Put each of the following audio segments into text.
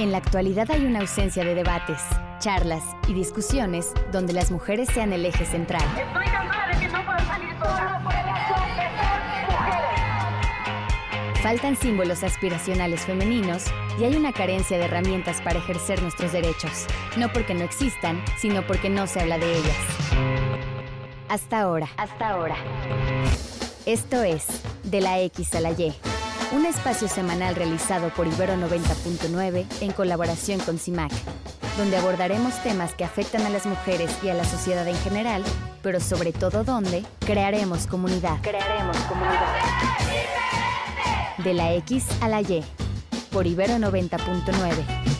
En la actualidad hay una ausencia de debates, charlas y discusiones donde las mujeres sean el eje central. Estoy cansada de que no puedo salir sola por ser mujeres. Faltan símbolos aspiracionales femeninos y hay una carencia de herramientas para ejercer nuestros derechos, no porque no existan, sino porque no se habla de ellas. Hasta ahora. Hasta ahora. Esto es De la X a la Y, un espacio semanal realizado por Ibero 90.9 en colaboración con CIMAC, donde abordaremos temas que afectan a las mujeres y a la sociedad en general, pero sobre todo donde crearemos comunidad. Crearemos comunidad. De la X a la Y, por Ibero 90.9.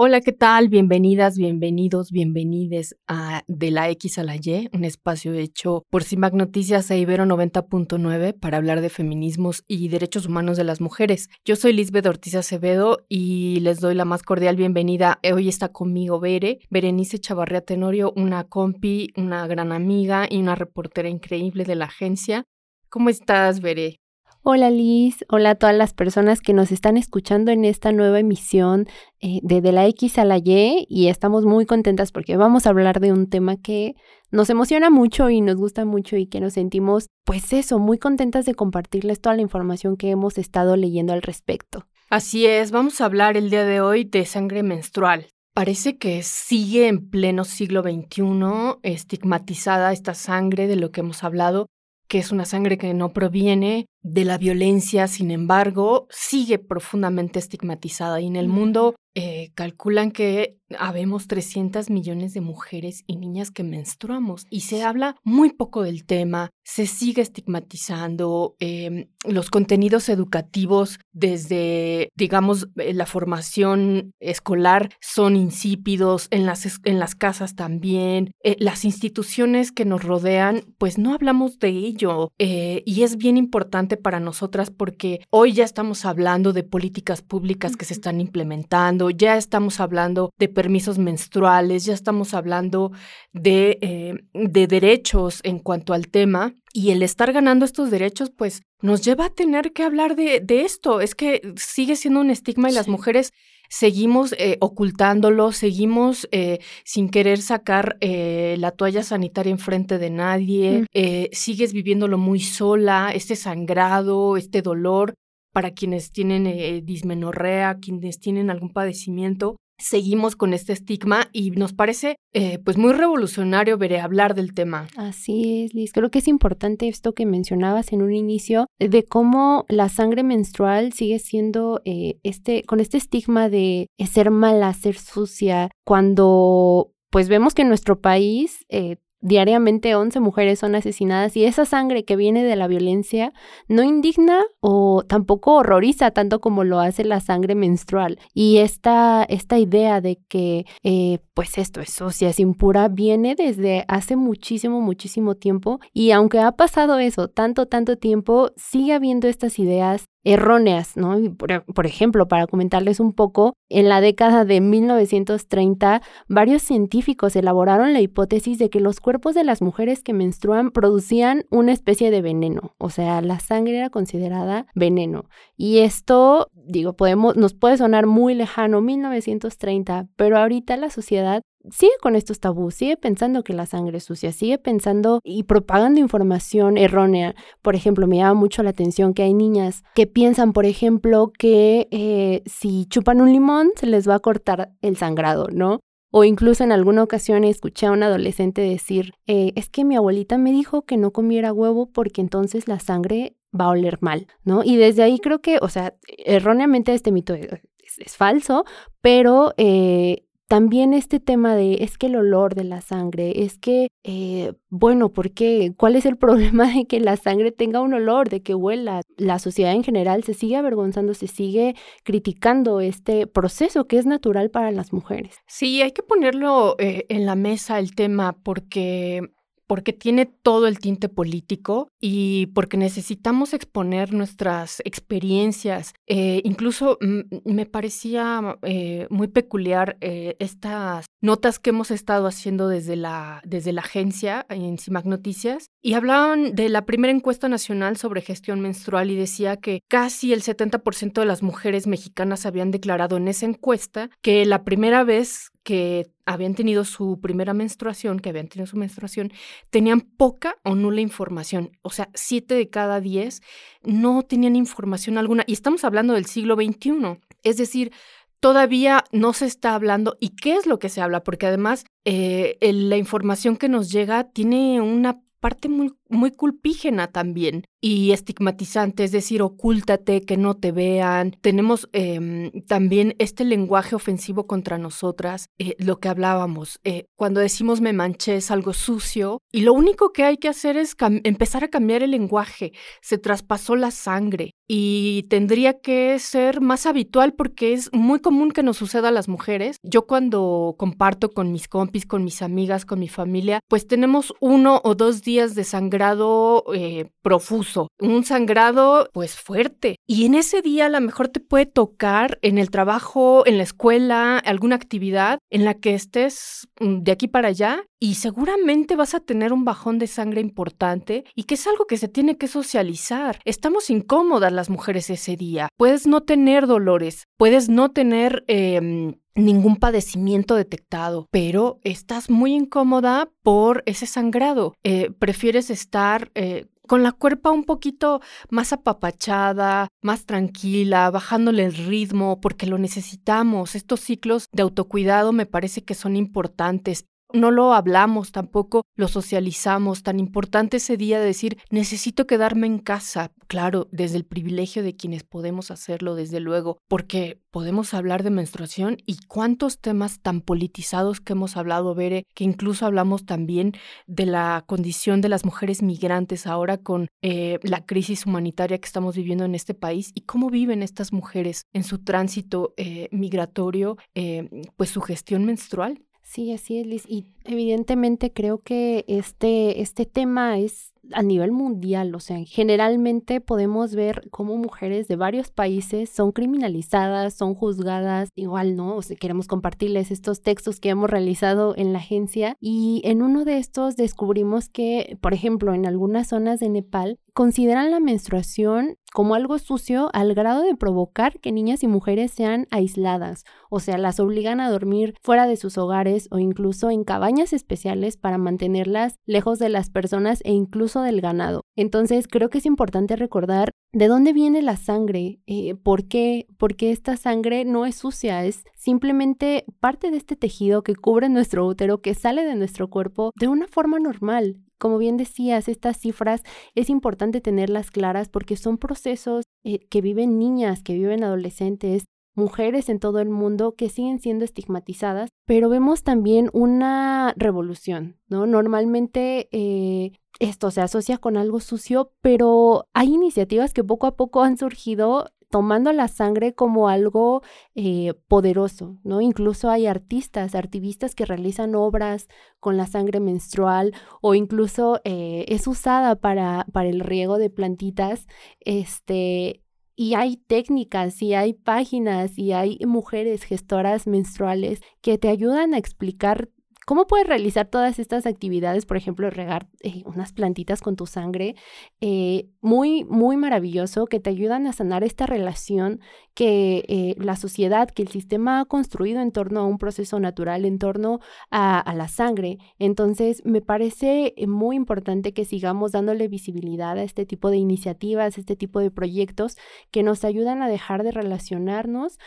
Hola, ¿qué tal? Bienvenidas, bienvenidos, bienvenides a De la X a la Y, un espacio hecho por CIMAC Noticias e Ibero 90.9 para hablar de feminismos y derechos humanos de las mujeres. Yo soy Lisbeth Ortiz Acevedo y les doy la más cordial bienvenida. Hoy está conmigo Bere, Berenice Chavarría Tenorio, una compi, una gran amiga y una reportera increíble de la agencia. ¿Cómo estás, Bere? Hola Liz, hola a todas las personas que nos están escuchando en esta nueva emisión eh, de De la X a la Y y estamos muy contentas porque vamos a hablar de un tema que nos emociona mucho y nos gusta mucho y que nos sentimos, pues eso, muy contentas de compartirles toda la información que hemos estado leyendo al respecto. Así es, vamos a hablar el día de hoy de sangre menstrual. Parece que sigue en pleno siglo XXI estigmatizada esta sangre de lo que hemos hablado, que es una sangre que no proviene de la violencia, sin embargo, sigue profundamente estigmatizada y en el mundo eh, calculan que habemos 300 millones de mujeres y niñas que menstruamos y se habla muy poco del tema, se sigue estigmatizando, em, los contenidos educativos desde, digamos, eh, la formación escolar son insípidos, en las, en las casas también, eh, las instituciones que nos rodean, pues no hablamos de ello y es bien importante para nosotras porque hoy ya estamos hablando de políticas públicas que se están implementando, ya estamos hablando de permisos menstruales, ya estamos hablando de, eh, de derechos en cuanto al tema. Y el estar ganando estos derechos, pues nos lleva a tener que hablar de, de esto. Es que sigue siendo un estigma y las mujeres seguimos eh, ocultándolo, seguimos eh, sin querer sacar eh, la toalla sanitaria enfrente de nadie, mm. sigues viviéndolo muy sola, este sangrado, este dolor para quienes tienen dismenorrea, quienes tienen algún padecimiento, seguimos con este estigma y nos parece eh, pues muy revolucionario veré hablar del tema. Así es, Liz. Creo que es importante esto que mencionabas en un inicio de cómo la sangre menstrual sigue siendo eh, este con este estigma de ser mala, ser sucia, cuando pues vemos que en nuestro país eh, Diariamente 11 mujeres son asesinadas y esa sangre que viene de la violencia no indigna o tampoco horroriza tanto como lo hace la sangre menstrual. Y esta, esta idea de que eh, pues esto es sucia, es impura, viene desde hace muchísimo, muchísimo tiempo y aunque ha pasado eso tanto, tanto tiempo, sigue habiendo estas ideas erróneas, ¿no? Por, ejemplo, para comentarles un poco, en la década de 1930, varios científicos elaboraron la hipótesis de que los cuerpos de las mujeres que menstruan producían una especie de veneno, o sea, la sangre era considerada veneno. Y esto, digo, podemos, nos puede sonar muy lejano, 1930, pero ahorita la sociedad sigue con estos tabús, sigue pensando que la sangre es sucia, sigue pensando y propagando información errónea. Por ejemplo, me llama mucho la atención que hay niñas que piensan, por ejemplo, que eh, si chupan un limón se les va a cortar el sangrado, ¿no? O incluso en alguna ocasión escuché a un adolescente decir, eh, es que mi abuelita me dijo que no comiera huevo porque entonces la sangre va a oler mal, ¿no? Y desde ahí creo que, o sea, erróneamente este mito es, falso, pero eh, también este tema de es que el olor de la sangre, es que, eh, bueno, ¿por qué? ¿Cuál es el problema de que la sangre tenga un olor, de que huela? La sociedad en general se sigue avergonzando, se sigue criticando este proceso que es natural para las mujeres. Sí, hay que ponerlo eh, en la mesa el tema porque porque tiene todo el tinte político y porque necesitamos exponer nuestras experiencias. Eh, incluso me parecía eh, muy peculiar eh, estas notas que hemos estado haciendo desde la, desde la agencia en CIMAC Noticias y hablaban de la primera encuesta nacional sobre gestión menstrual y decía que casi el 70% de las mujeres mexicanas habían declarado en esa encuesta que la primera vez que habían tenido su primera menstruación, que habían tenido su menstruación, tenían poca o nula información. O sea, siete de cada diez no tenían información alguna. Y estamos hablando del siglo XXI. Es decir, todavía no se está hablando. ¿Y qué es lo que se habla? Porque además eh, la información que nos llega tiene una parte muy, muy culpígena también y estigmatizante, es decir, ocúltate, que no te vean. Tenemos em, también este lenguaje ofensivo contra nosotras, eh, lo que hablábamos. Eh, cuando decimos me manché es algo sucio y lo único que hay que hacer es empezar a cambiar el lenguaje. Se traspasó la sangre y tendría que ser más habitual porque es muy común que nos suceda a las mujeres. Yo cuando comparto con mis compis, con mis amigas, con mi familia, pues tenemos uno o dos días de sangrado eh, profuso un sangrado pues fuerte. Y en ese día a lo mejor te puede tocar en el trabajo, en la escuela, alguna actividad en la que estés mm, de aquí para allá y seguramente vas a tener un bajón de sangre importante y que es algo que se tiene que socializar. Estamos incómodas las mujeres ese día. Puedes no tener dolores, puedes no tener... Em, ningún padecimiento detectado, pero estás muy incómoda por ese sangrado. Eh, prefieres estar eh, con la cuerpa un poquito más apapachada, más tranquila, bajándole el ritmo, porque lo necesitamos. Estos ciclos de autocuidado me parece que son importantes no lo hablamos tampoco, lo socializamos. Tan importante ese día de decir, necesito quedarme en casa. Claro, desde el privilegio de quienes podemos hacerlo, desde luego, porque podemos hablar de menstruación y cuántos temas tan politizados que hemos hablado, Bere, que incluso hablamos también de la condición de las mujeres migrantes ahora con eh, la crisis humanitaria que estamos viviendo en este país y cómo viven estas mujeres en su tránsito eh, migratorio, eh, pues su gestión menstrual. Sí, así es, Liz. Y evidentemente creo que este, este tema es a nivel mundial, o sea, generalmente podemos ver cómo mujeres de varios países son criminalizadas, son juzgadas, igual, ¿no? O sea, queremos compartirles estos textos que hemos realizado en la agencia y en uno de estos descubrimos que, por ejemplo, en algunas zonas de Nepal consideran la menstruación como algo sucio al grado de provocar que niñas y mujeres sean aisladas, o sea, las obligan a dormir fuera de sus hogares o incluso en cabañas especiales para mantenerlas lejos de las personas e incluso del ganado. Entonces creo que es importante recordar de dónde viene la sangre, eh, por qué, porque esta sangre no es sucia, es simplemente parte de este tejido que cubre nuestro útero, que sale de nuestro cuerpo de una forma normal. Como bien decías, estas cifras es importante tenerlas claras porque son procesos eh, que viven niñas, que viven adolescentes, mujeres en todo el mundo que siguen siendo estigmatizadas, pero vemos también una revolución, ¿no? Normalmente eh, esto se asocia con algo sucio, pero hay iniciativas que poco a poco han surgido tomando la sangre como algo eh, poderoso, ¿no? Incluso hay artistas, activistas que realizan obras con la sangre menstrual o incluso eh, es usada para, para el riego de plantitas, este, y hay técnicas y hay páginas y hay mujeres gestoras menstruales que te ayudan a explicar ¿Cómo puedes realizar todas estas actividades? Por ejemplo, regar eh, unas plantitas con tu sangre. Eh, muy, muy maravilloso que te ayudan a sanar esta relación que eh, la sociedad, que el sistema ha construido en torno a un proceso natural, en torno a, a la sangre. Entonces, me parece muy importante que sigamos dándole visibilidad a este tipo de iniciativas, este tipo de proyectos que nos ayudan a dejar de relacionarnos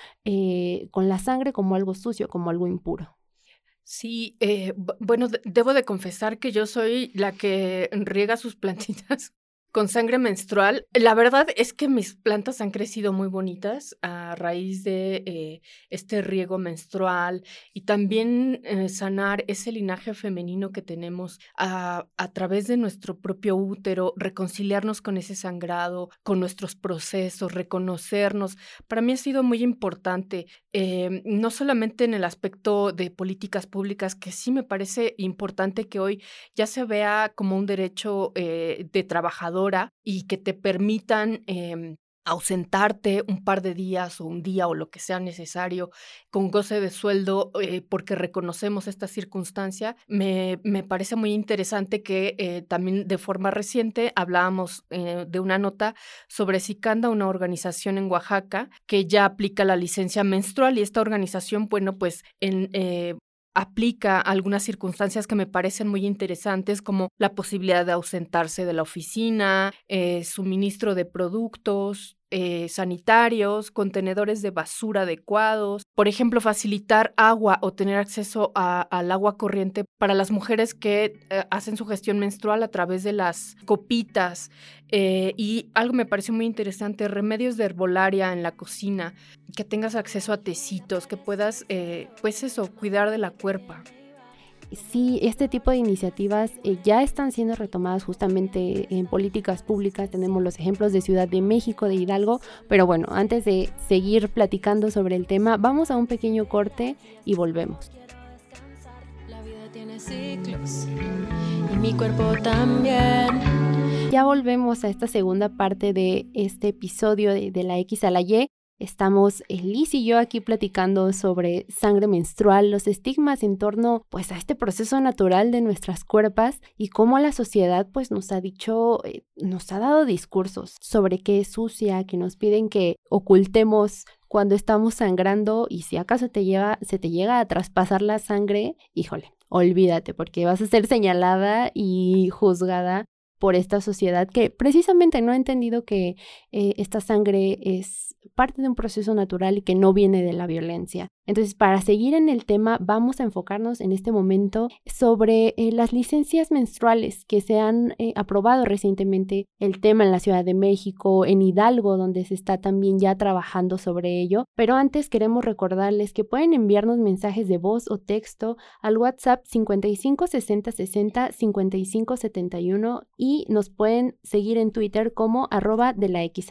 con la sangre como algo sucio, como algo impuro. Sí, eh, bueno, debo de confesar que yo soy la que riega sus plantitas Con sangre menstrual, la verdad es que mis plantas han crecido muy bonitas a raíz de eh, este riego menstrual y también eh, sanar ese linaje femenino que tenemos a, través de nuestro propio útero, reconciliarnos con ese sangrado, con nuestros procesos, reconocernos. Para mí ha sido muy importante, eh, no solamente en el aspecto de políticas públicas, que sí me parece importante que hoy ya se vea como un derecho de trabajador, y que te permitan em, ausentarte un par de días o un día o lo que sea necesario con goce de sueldo eh, porque reconocemos esta circunstancia, me, me parece muy interesante que eh, también de forma reciente hablábamos eh, de una nota sobre Sicanda, una organización en Oaxaca que ya aplica la licencia menstrual y esta organización, bueno, pues en, aplica algunas circunstancias que me parecen muy interesantes, como la posibilidad de ausentarse de la oficina, eh, suministro de productos, eh, sanitarios, contenedores de basura adecuados, por ejemplo, facilitar agua o tener acceso al agua corriente para las mujeres que eh, hacen su gestión menstrual a través de las copitas. Eh, y algo me pareció muy interesante, remedios de herbolaria en la cocina, que tengas acceso a tecitos, que puedas, pues eso, cuidar de la cuerpa sí, este tipo de iniciativas eh, ya están siendo retomadas justamente en políticas públicas. Tenemos los ejemplos de Ciudad de México, de Hidalgo, pero bueno, antes de seguir platicando sobre el tema, vamos a un pequeño corte y volvemos. La vida tiene ciclos y mi cuerpo también. Ya volvemos a esta segunda parte de este episodio de, de la X a la Y. Estamos Liz y yo aquí platicando sobre sangre menstrual, los estigmas en torno pues a este proceso natural de nuestras cuerpas y cómo la sociedad pues nos ha dicho, eh, nos ha dado discursos sobre qué es sucia, que nos piden que ocultemos cuando estamos sangrando y si acaso te lleva, se te llega a traspasar la sangre, híjole, olvídate porque vas a ser señalada y juzgada por esta sociedad que precisamente no ha entendido que eh, esta sangre es parte de un proceso natural y que no viene de la violencia. Entonces, para seguir en el tema, vamos a enfocarnos en este momento sobre eh, las licencias menstruales que se han eh, aprobado recientemente, el tema en la Ciudad de México, en Hidalgo, donde se está también ya trabajando sobre ello. Pero antes queremos recordarles que pueden enviarnos mensajes de voz o texto al WhatsApp 55 60 60 55 71 y nos pueden seguir en Twitter como arroba de la X.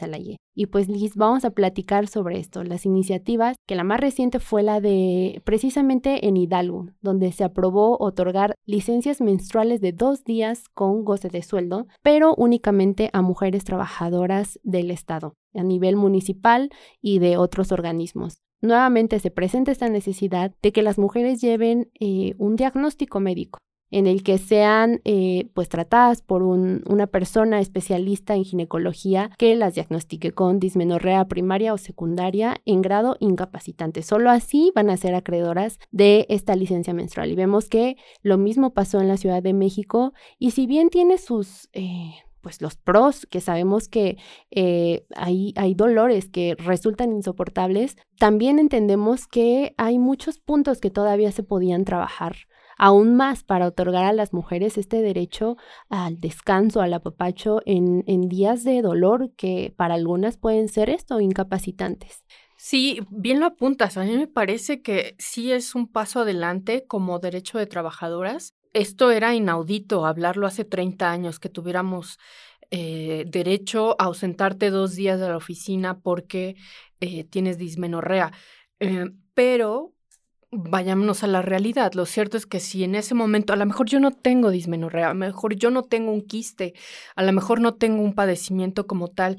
Y pues Liz, vamos a platicar sobre esto, las iniciativas, que la más reciente fue la de precisamente en Hidalgo, donde se aprobó otorgar licencias menstruales de dos días con goce de sueldo, pero únicamente a mujeres trabajadoras del Estado, a nivel municipal y de otros organismos. Nuevamente se presenta esta necesidad de que las mujeres lleven eh, un diagnóstico médico en el que sean eh, pues tratadas por una persona especialista en ginecología que las diagnostique con dismenorrea primaria o secundaria en grado incapacitante. Solo así van a ser acreedoras de esta licencia menstrual. Y vemos que lo mismo pasó en la Ciudad de México y si bien tiene sus... Eh, pues los pros, que sabemos que eh, hay, hay dolores que resultan insoportables, también entendemos que hay muchos puntos que todavía se podían trabajar aún más para otorgar a las mujeres este derecho al descanso, al apapacho en, en días de dolor que para algunas pueden ser esto, incapacitantes. Sí, bien lo apuntas. A mí me parece que sí es un paso adelante como derecho de trabajadoras. Esto era inaudito hablarlo hace 30 años, que tuviéramos eh, derecho a ausentarte dos días de la oficina porque eh, tienes dismenorrea. Eh, pero vayámonos a la realidad. Lo cierto es que si en ese momento, a lo mejor yo no tengo dismenorrea, a lo mejor yo no tengo un quiste, a lo mejor no tengo un padecimiento como tal,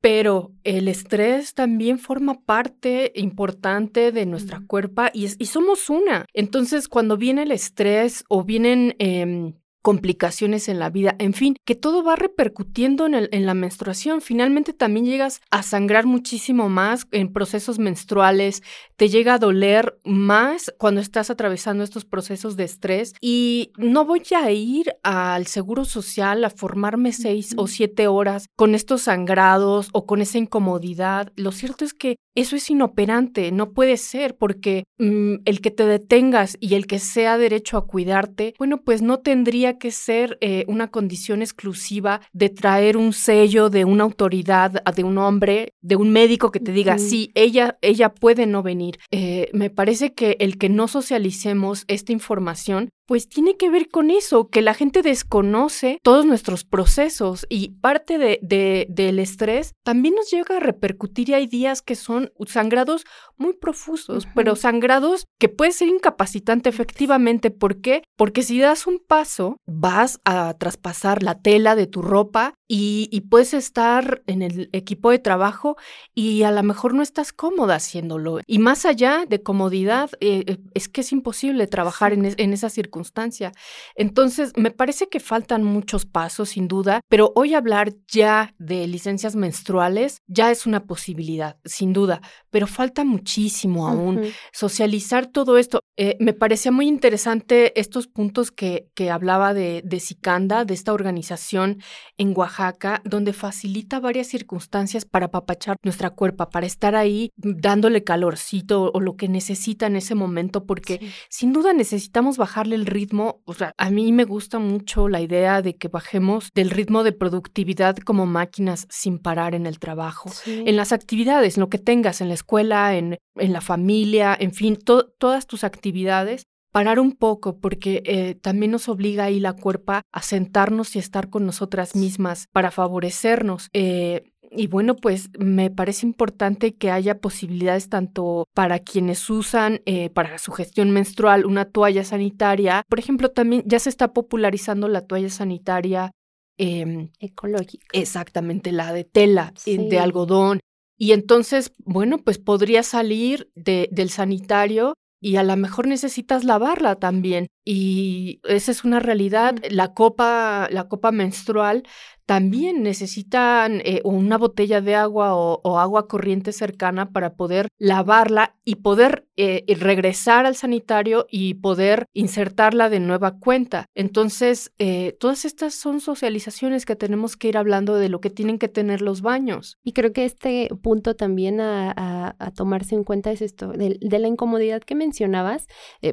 pero el estrés también forma parte importante de nuestra cuerpo y, y, somos una. Entonces, cuando viene el estrés o vienen... Em, complicaciones en la vida, en fin, que todo va repercutiendo en, el, en, la menstruación. Finalmente también llegas a sangrar muchísimo más en procesos menstruales, te llega a doler más cuando estás atravesando estos procesos de estrés y no voy a ir al seguro social a formarme seis o siete horas con estos sangrados o con esa incomodidad. Lo cierto es que eso es inoperante, no puede ser, porque mm, el que te detengas y el que sea derecho a cuidarte, bueno, pues no tendría que ser eh, una condición exclusiva de traer un sello de una autoridad, de un hombre, de un médico que te diga, sí, ella, ella puede no venir. Eh, me parece que el que no socialicemos esta información pues tiene que ver con eso, que la gente desconoce todos nuestros procesos y parte de, del estrés también nos llega a repercutir y hay días que son sangrados muy profusos, pero sangrados que puede ser incapacitante efectivamente. ¿Por qué? Porque si das un paso, vas a traspasar la tela de tu ropa y, puedes estar en el equipo de trabajo y a lo mejor no estás cómoda haciéndolo. Y más allá de comodidad, eh, eh, es que es imposible trabajar en, en esa circunstancia. Entonces, me parece que faltan muchos pasos, sin duda, pero hoy hablar ya de licencias menstruales ya es una posibilidad, sin duda, pero falta muchísimo aún. Socializar todo esto. Eh, me parecía muy interesante estos puntos que, que hablaba de, de Sicanda, de esta organización en Oaxaca, donde facilita varias circunstancias para apapachar nuestra cuerpa, para estar ahí dándole calorcito o lo que necesita en ese momento, porque sin duda necesitamos bajarle el ritmo. O sea, a mí me gusta mucho la idea de que bajemos del ritmo de productividad como máquinas sin parar en el trabajo, en las actividades, en lo que tengas, en la escuela, en, en la familia, en fin, todas tus actividades actividades, parar un poco porque eh, también nos obliga ahí la cuerpa a sentarnos y estar con nosotras mismas para favorecernos. Eh, y bueno, pues me parece importante que haya posibilidades tanto para quienes usan eh, para su gestión menstrual una toalla sanitaria. Por ejemplo, también ya se está popularizando la toalla sanitaria em, ecológica. Exactamente, la de tela, de algodón. Y entonces, bueno, pues podría salir de, del sanitario y a lo mejor necesitas lavarla también. Y esa es una realidad. La copa, la copa menstrual también necesitan eh, una botella de agua o, agua corriente cercana para poder lavarla y poder eh, regresar al sanitario y poder insertarla de nueva cuenta. Entonces, eh, todas estas son socializaciones que tenemos que ir hablando de lo que tienen que tener los baños. Y creo que este punto también a, tomarse en cuenta es esto, de, la incomodidad que mencionabas,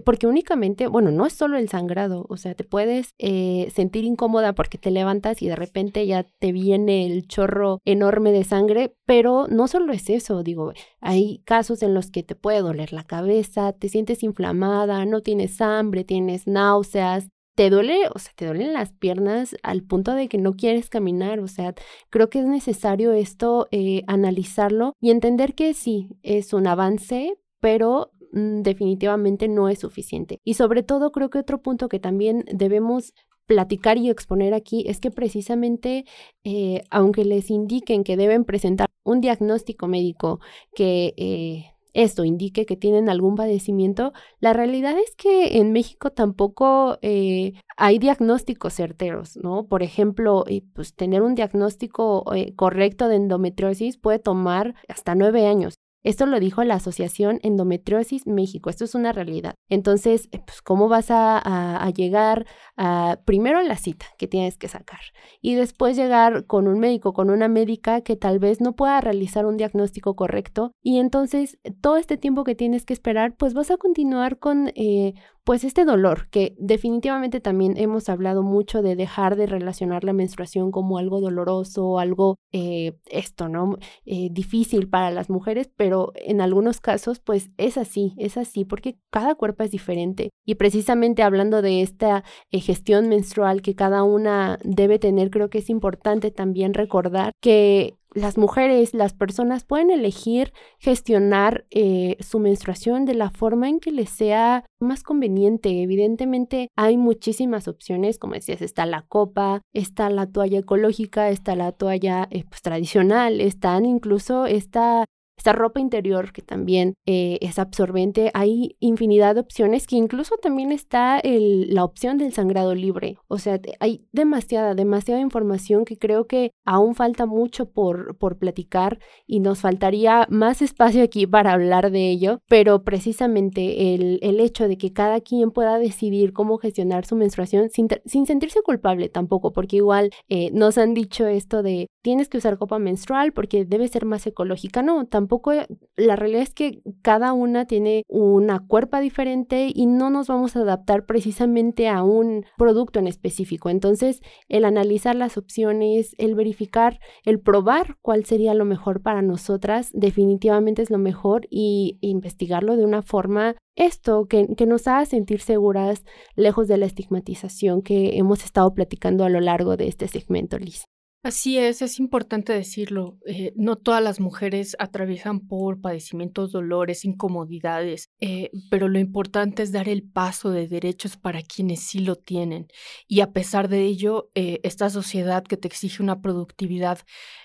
porque únicamente, bueno, no es solo el sangrado, o sea, te puedes sentir incómoda porque te levantas y de repente ya te viene el chorro enorme de sangre, pero no solo es eso, digo, hay casos en los que te puede doler la cabeza, te sientes inflamada, no tienes hambre, tienes náuseas, te duele, o sea, te duelen las piernas al punto de que no quieres caminar, o sea, creo que es necesario esto eh, analizarlo y entender que sí, es un avance, pero mm, definitivamente no es suficiente. Y sobre todo creo que otro punto que también debemos platicar y exponer aquí es que precisamente, eh, aunque les indiquen que deben presentar un diagnóstico médico que... Eh, esto indique que tienen algún padecimiento, la realidad es que en México tampoco eh, hay diagnósticos certeros, ¿no? Por ejemplo, pues tener un diagnóstico correcto de endometriosis puede tomar hasta nueve años. Esto lo dijo la Asociación Endometriosis México, esto es una realidad. Entonces, pues, ¿cómo vas a, llegar a, primero a la cita que tienes que sacar y después llegar con un médico, con una médica que tal vez no pueda realizar un diagnóstico correcto y entonces todo este tiempo que tienes que esperar, pues vas a continuar con eh, pues este dolor, que definitivamente también hemos hablado mucho de dejar de relacionar la menstruación como algo doloroso, algo eh, esto, ¿no? Eh, difícil para las mujeres, pero en algunos casos pues es así, es así, porque cada cuerpo es diferente. Y precisamente hablando de esta eh, gestión menstrual que cada una debe tener, creo que es importante también recordar que las mujeres, las personas pueden elegir gestionar eh, su menstruación de la forma en que les sea más conveniente. Evidentemente hay muchísimas opciones, como decías, está la copa, está la toalla ecológica, está la toalla eh, pues, tradicional, están incluso esta esta ropa interior que también eh, es absorbente. Hay infinidad de opciones que incluso también está el, la opción del sangrado libre. O sea, hay demasiada, demasiada información que creo que aún falta mucho por, por platicar y nos faltaría más espacio aquí para hablar de ello, pero precisamente el, el hecho de que cada quien pueda decidir cómo gestionar su menstruación sin, sin sentirse culpable tampoco, porque igual eh, nos han dicho esto de tienes que usar copa menstrual porque debe ser más ecológica. No, tampoco, la realidad es que cada una tiene una cuerpa diferente y no nos vamos a adaptar precisamente a un producto en específico. Entonces, el analizar las opciones, el verificar, el probar cuál sería lo mejor para nosotras, definitivamente es lo mejor y investigarlo de una forma esto que, que, nos haga sentir seguras, lejos de la estigmatización que hemos estado platicando a lo largo de este segmento, Liz. Así es, es importante decirlo. Eh, no todas las mujeres atraviesan por padecimientos, dolores, incomodidades, eh, pero lo importante es dar el paso de derechos para quienes sí lo tienen. Y a pesar de ello, eh, esta sociedad que te exige una productividad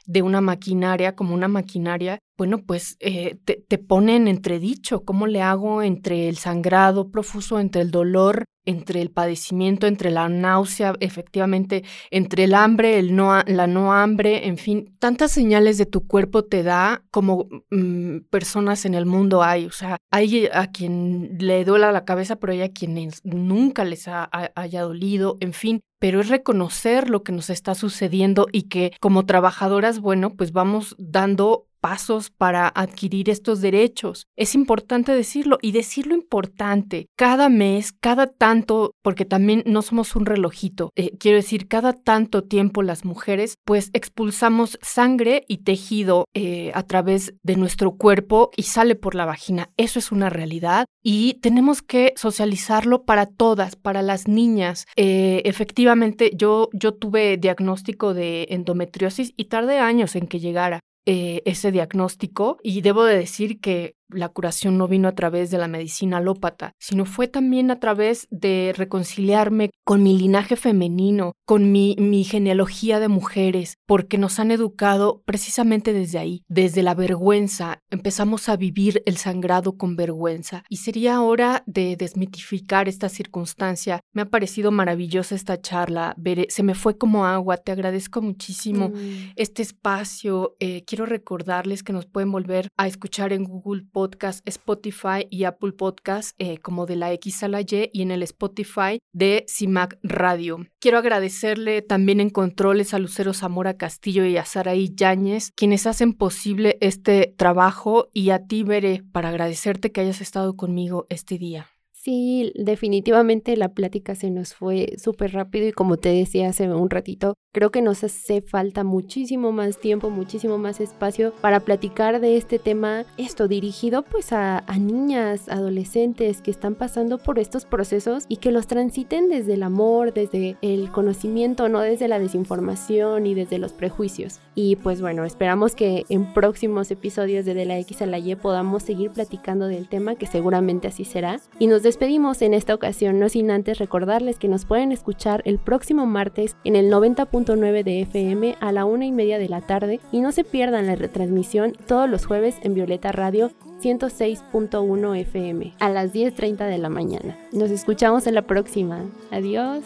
de una maquinaria como una maquinaria, bueno, pues te, te pone en entredicho. ¿Cómo le hago entre el sangrado profuso, entre el dolor entre el padecimiento, entre la náusea, efectivamente, entre el hambre, el no, la no hambre, en fin, tantas señales de tu cuerpo te da como mm, personas en el mundo hay. O sea, hay a quien le duela la cabeza, pero hay a quienes nunca les haya dolido, en fin. Pero es reconocer lo que nos está sucediendo y que como trabajadoras, bueno, pues vamos dando pasos para adquirir estos derechos. Es importante decirlo y decirlo importante. Cada mes, cada tanto, porque también no somos un relojito, eh, quiero decir, cada tanto tiempo las mujeres pues expulsamos sangre y tejido eh, a través de nuestro cuerpo y sale por la vagina. Eso es una realidad y tenemos que socializarlo para todas, para las niñas. Eh, efectivamente, yo, yo tuve diagnóstico de endometriosis y tardé años en que llegara. Eh, ese diagnóstico y debo de decir que la curación no vino a través de la medicina alópata, sino fue también a través de reconciliarme con mi linaje femenino, con mi, mi genealogía de mujeres, porque nos han educado precisamente desde ahí, desde la vergüenza. Empezamos a vivir el sangrado con vergüenza y sería hora de desmitificar esta circunstancia. Me ha parecido maravillosa esta charla, se me fue como agua, te agradezco muchísimo mm. este espacio. Eh, quiero recordarles que nos pueden volver a escuchar en Google Podcast, Spotify y Apple Podcast eh, como de la X a la Y y en el Spotify de CIMAC Radio. Quiero agradecerle también en controles a Lucero Zamora Castillo y a Saraí Yáñez, quienes hacen posible este trabajo y a ti, Bere, para agradecerte que hayas estado conmigo este día. Sí, definitivamente la plática se nos fue súper rápido y como te decía hace un ratito, creo que nos hace falta muchísimo más tiempo, muchísimo más espacio para platicar de este tema, esto dirigido pues a, niñas, adolescentes que están pasando por estos procesos y que los transiten desde el amor, desde el conocimiento, no desde la desinformación y desde los prejuicios. Y pues bueno, esperamos que en próximos episodios de De la X a la Y podamos seguir platicando del tema, que seguramente así será. Y nos despedimos en esta ocasión, no sin antes recordarles que nos pueden escuchar el próximo martes en el 90.9 de FM a la una y media de la tarde y no se pierdan la retransmisión todos los jueves en Violeta Radio 106.1 FM a las 10.30 de la mañana. Nos escuchamos en la próxima. Adiós.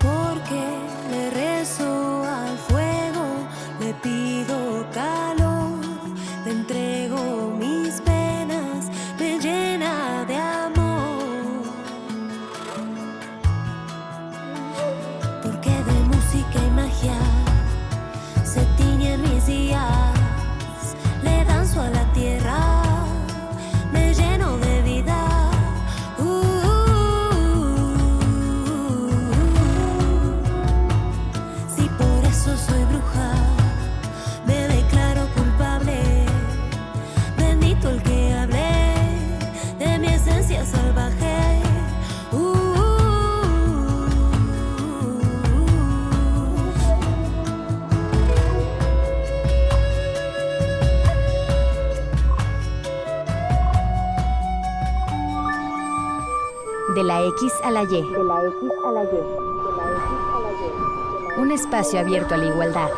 Porque rezo al fuego, la X a la Y. De la X a la Y. Un espacio abierto a la igualdad.